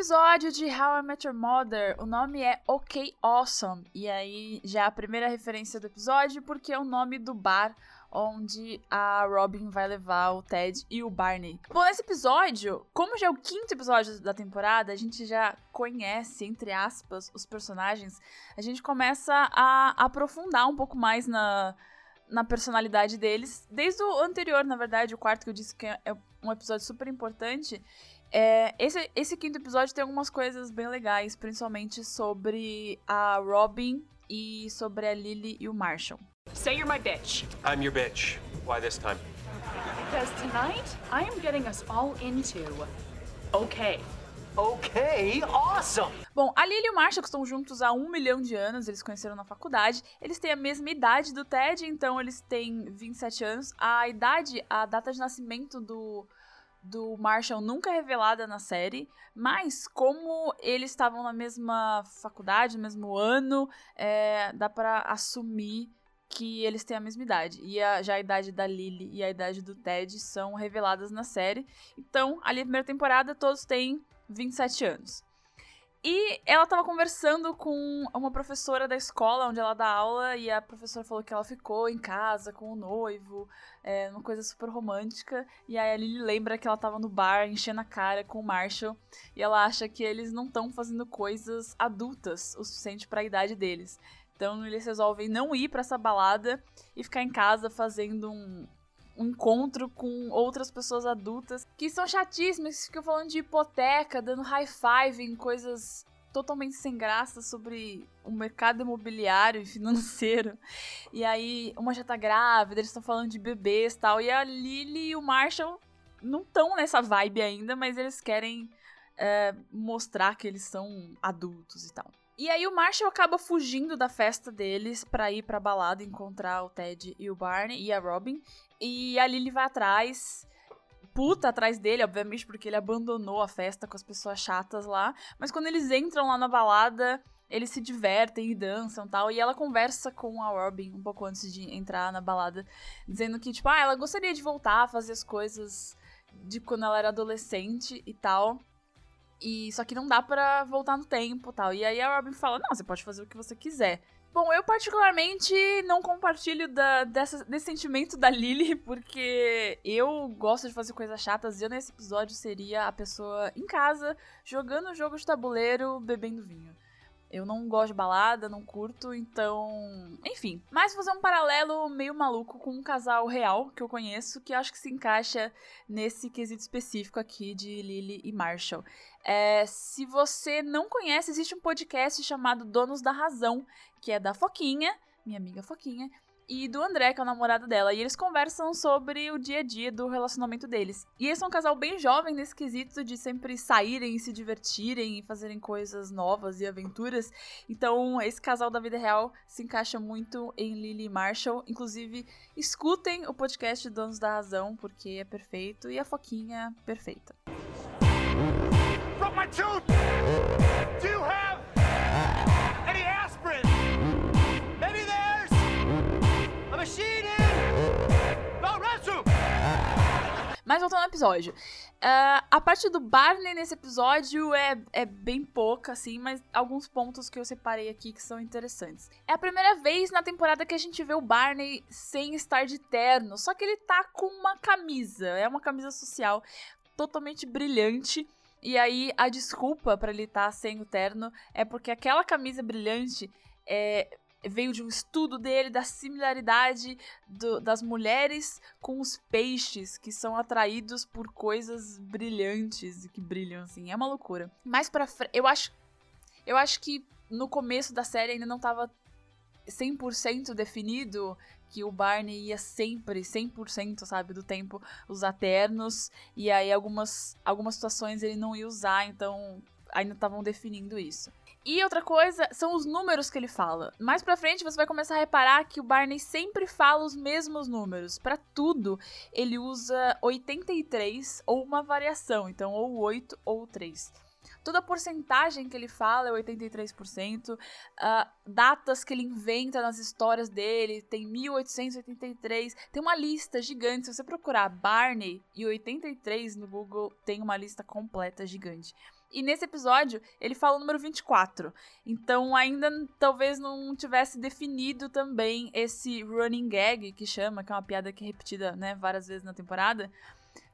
episódio de How I Met Your Mother, o nome é OK Awesome. E aí já é a primeira referência do episódio, porque é o nome do bar onde a Robin vai levar o Ted e o Barney. Bom, nesse episódio, como já é o quinto episódio da temporada, a gente já conhece, entre aspas, os personagens, a gente começa a aprofundar um pouco mais na, na personalidade deles. Desde o anterior, na verdade, o quarto que eu disse que é um episódio super importante. É, esse, esse quinto episódio tem algumas coisas bem legais, principalmente sobre a Robin e sobre a Lily e o Marshall. Say you're my bitch. I'm your bitch. Why this time? Because tonight, I am getting us all into okay. Okay, awesome! Bom, a Lily e o Marshall estão juntos há um milhão de anos, eles conheceram na faculdade. Eles têm a mesma idade do Ted, então eles têm 27 anos. A idade, a data de nascimento do, do Marshall nunca é revelada na série, mas como eles estavam na mesma faculdade, no mesmo ano, é, dá para assumir que eles têm a mesma idade. E a, já a idade da Lily e a idade do Ted são reveladas na série. Então, ali na primeira temporada, todos têm 27 anos. E ela estava conversando com uma professora da escola onde ela dá aula, e a professora falou que ela ficou em casa com o noivo, é, uma coisa super romântica. E aí a Lily lembra que ela estava no bar enchendo a cara com o Marshall, e ela acha que eles não estão fazendo coisas adultas o suficiente para a idade deles. Então eles resolvem não ir para essa balada e ficar em casa fazendo um, um encontro com outras pessoas adultas que são chatíssimas, que ficam falando de hipoteca, dando high five em coisas totalmente sem graça sobre o mercado imobiliário e financeiro. E aí, uma já tá grávida, eles estão falando de bebês e tal. E a Lily e o Marshall não estão nessa vibe ainda, mas eles querem é, mostrar que eles são adultos e tal. E aí o Marshall acaba fugindo da festa deles pra ir pra balada encontrar o Ted e o Barney e a Robin. E a Lily vai atrás, puta atrás dele, obviamente, porque ele abandonou a festa com as pessoas chatas lá. Mas quando eles entram lá na balada, eles se divertem e dançam tal. E ela conversa com a Robin um pouco antes de entrar na balada, dizendo que, tipo, ah, ela gostaria de voltar a fazer as coisas de quando ela era adolescente e tal. E só que não dá para voltar no tempo tal. E aí a Robin fala: Não, você pode fazer o que você quiser. Bom, eu particularmente não compartilho da, dessa, desse sentimento da Lily, porque eu gosto de fazer coisas chatas e eu nesse episódio seria a pessoa em casa, jogando jogo de tabuleiro, bebendo vinho. Eu não gosto de balada, não curto, então. Enfim. Mas fazer um paralelo meio maluco com um casal real que eu conheço, que acho que se encaixa nesse quesito específico aqui de Lily e Marshall. É, se você não conhece, existe um podcast chamado Donos da Razão, que é da Foquinha, minha amiga Foquinha, e do André, que é o namorado dela. E eles conversam sobre o dia a dia do relacionamento deles. E eles são um casal bem jovem nesse quesito de sempre saírem se divertirem e fazerem coisas novas e aventuras. Então, esse casal da vida real se encaixa muito em Lily Marshall. Inclusive, escutem o podcast Donos da Razão, porque é perfeito. E a Foquinha, perfeita. My tooth! Do you have Mas voltando ao episódio. Uh, a parte do Barney nesse episódio é, é bem pouca, assim, mas alguns pontos que eu separei aqui que são interessantes. É a primeira vez na temporada que a gente vê o Barney sem estar de terno, só que ele tá com uma camisa, é uma camisa social totalmente brilhante e aí a desculpa para ele estar tá sem o terno é porque aquela camisa brilhante é, veio de um estudo dele da similaridade do, das mulheres com os peixes que são atraídos por coisas brilhantes e que brilham assim. É uma loucura. Mais para eu acho eu acho que no começo da série ainda não estava 100% definido que o Barney ia sempre, 100%, sabe, do tempo usar ternos, e aí algumas, algumas situações ele não ia usar, então ainda estavam definindo isso. E outra coisa são os números que ele fala. Mais pra frente você vai começar a reparar que o Barney sempre fala os mesmos números. Para tudo, ele usa 83 ou uma variação, então ou 8 ou 3. Toda a porcentagem que ele fala é 83%. Uh, ah, datas que ele inventa nas histórias dele tem 1883. Tem uma lista gigante. Se você procurar Barney e 83 no Google, tem uma lista completa gigante. E nesse episódio, ele fala o número 24. Então, ainda talvez não tivesse definido também esse running gag, que chama, que é uma piada que é repetida né, várias vezes na temporada,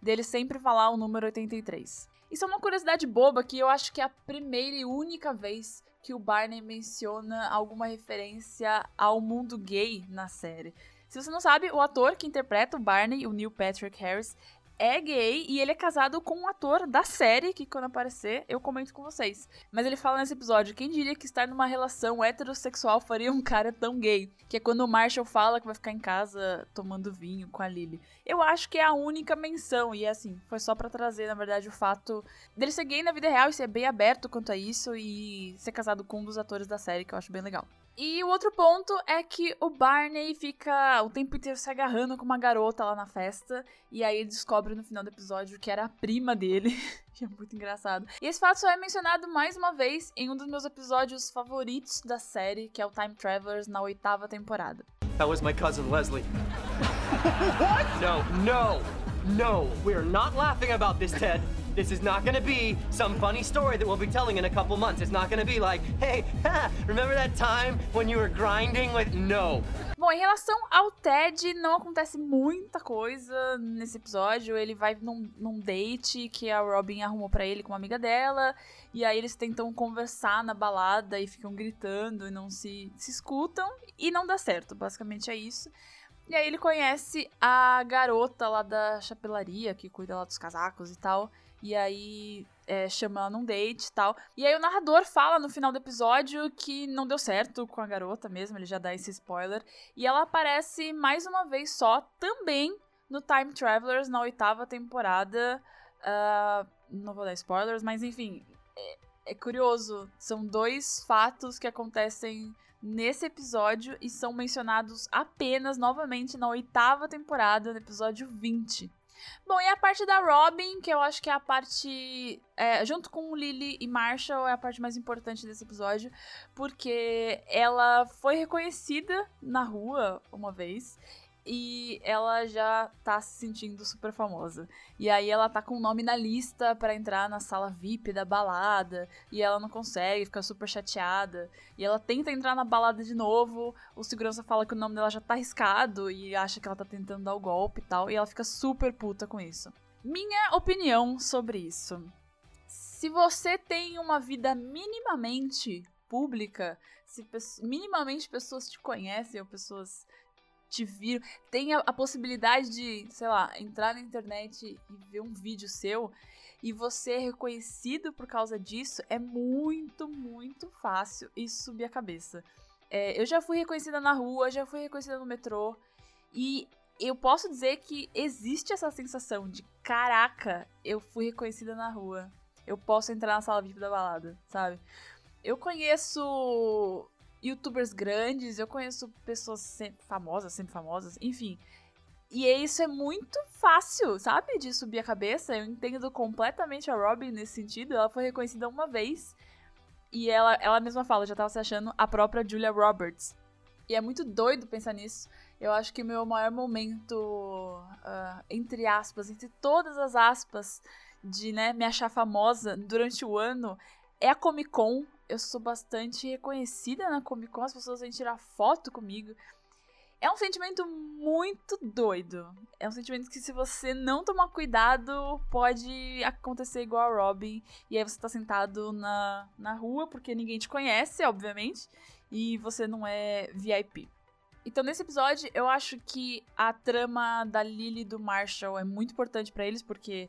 dele sempre falar o número 83. Isso é uma curiosidade boba que eu acho que é a primeira e única vez que o Barney menciona alguma referência ao mundo gay na série. Se você não sabe, o ator que interpreta o Barney, o Neil Patrick Harris, é gay e ele é casado com um ator da série, que quando aparecer eu comento com vocês. Mas ele fala nesse episódio: quem diria que estar numa relação heterossexual faria um cara tão gay? Que é quando o Marshall fala que vai ficar em casa tomando vinho com a Lily. Eu acho que é a única menção, e é assim, foi só para trazer, na verdade, o fato dele ser gay na vida real e ser bem aberto quanto a isso e ser casado com um dos atores da série, que eu acho bem legal. E o outro ponto é que o Barney fica o tempo inteiro se agarrando com uma garota lá na festa. E aí ele descobre no final do episódio que era a prima dele. que é muito engraçado. E esse fato só é mencionado mais uma vez em um dos meus episódios favoritos da série, que é o Time Travelers, na oitava temporada. That was my cousin Leslie. what? No, no, no. We are not laughing about this, Ted. This is not gonna be some funny story that we'll be telling in a couple months. It's not gonna be like, hey, remember that time when you were grinding with. No. Bom, em relação ao Ted, não acontece muita coisa nesse episódio. Ele vai num, num date que a Robin arrumou para ele com uma amiga dela. E aí eles tentam conversar na balada e ficam gritando e não se, se escutam. E não dá certo, basicamente é isso. E aí ele conhece a garota lá da chapelaria, que cuida lá dos casacos e tal. E aí é, chama ela num date e tal. E aí o narrador fala no final do episódio que não deu certo com a garota mesmo, ele já dá esse spoiler. E ela aparece mais uma vez só, também no Time Travelers, na oitava temporada. Uh, não vou dar spoilers, mas enfim, é, é curioso. São dois fatos que acontecem nesse episódio e são mencionados apenas novamente na oitava temporada, no episódio 20. Bom, e a parte da Robin, que eu acho que é a parte. É, junto com Lily e Marshall, é a parte mais importante desse episódio, porque ela foi reconhecida na rua uma vez e ela já tá se sentindo super famosa. E aí ela tá com o nome na lista para entrar na sala VIP da balada, e ela não consegue, fica super chateada. E ela tenta entrar na balada de novo, o segurança fala que o nome dela já tá arriscado e acha que ela tá tentando dar o golpe e tal, e ela fica super puta com isso. Minha opinião sobre isso. Se você tem uma vida minimamente pública, se minimamente pessoas te conhecem ou pessoas te viram, tem a, a, possibilidade de, sei lá, entrar na internet e ver um vídeo seu e você é reconhecido por causa disso, é muito, muito fácil isso subir a cabeça. É, eu já fui reconhecida na rua, já fui reconhecida no metrô e eu posso dizer que existe essa sensação de caraca, eu fui reconhecida na rua. Eu posso entrar na sala VIP da balada, sabe? Eu conheço youtubers grandes, eu conheço pessoas sempre famosas, sempre famosas, enfim. E isso é muito fácil, sabe? De subir a cabeça. Eu entendo completamente a Robin nesse sentido. Ela foi reconhecida uma vez. E ela, ela mesma fala, já tava se achando a própria Julia Roberts. E é muito doido pensar nisso. Eu acho que o meu maior momento, uh, entre aspas, entre todas as aspas, de né, me achar famosa durante o ano é a Comic Con eu sou bastante reconhecida na Comic Con, as pessoas vêm tirar foto comigo. É um sentimento muito doido. É um sentimento que, se você não tomar cuidado, pode acontecer igual a Robin. E aí você tá sentado na, na rua, porque ninguém te conhece, obviamente, e você não é VIP. Então, nesse episódio, eu acho que a trama da Lily e do Marshall é muito importante para eles, porque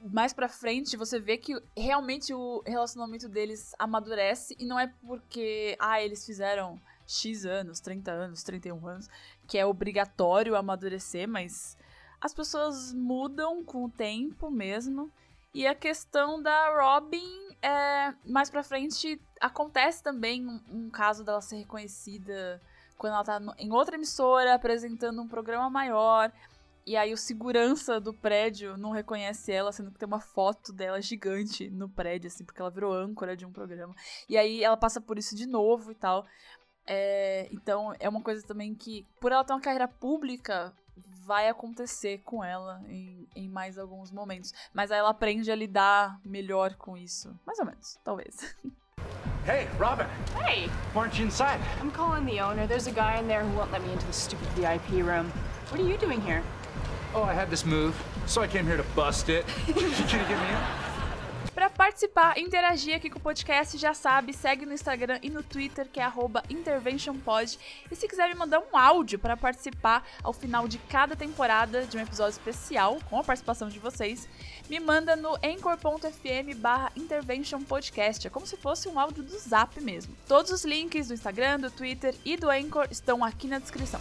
mais pra frente você vê que realmente o relacionamento deles amadurece e não é porque, ah, eles fizeram X anos, 30 anos, 31 anos, que é obrigatório amadurecer, mas as pessoas mudam com o tempo mesmo. E a questão da Robin, é, mais pra frente, acontece também um, um caso dela ser reconhecida quando ela tá no, em outra emissora apresentando um programa maior. E aí o segurança do prédio não reconhece ela, sendo que tem uma foto dela gigante no prédio, assim, porque ela virou âncora de um programa. E aí ela passa por isso de novo e tal. É, então é uma coisa também que, por ela ter uma carreira pública, vai acontecer com ela em, em mais alguns momentos. Mas aí ela aprende a lidar melhor com isso. Mais ou menos, talvez. Hey, Robin. Hey, Weren't you inside? I'm calling the owner. There's a guy in there who won't let me into the stupid VIP room. What are you doing here? Oh, I had this move, so I came here to bust it. Para participar, interagir aqui com o podcast, já sabe, segue no Instagram e no Twitter, que é interventionpod. E se quiser me mandar um áudio para participar ao final de cada temporada de um episódio especial, com a participação de vocês, me manda no anchor.fm barra interventionpodcast. É como se fosse um áudio do Zap mesmo. Todos os links do Instagram, do Twitter e do Anchor estão aqui na descrição.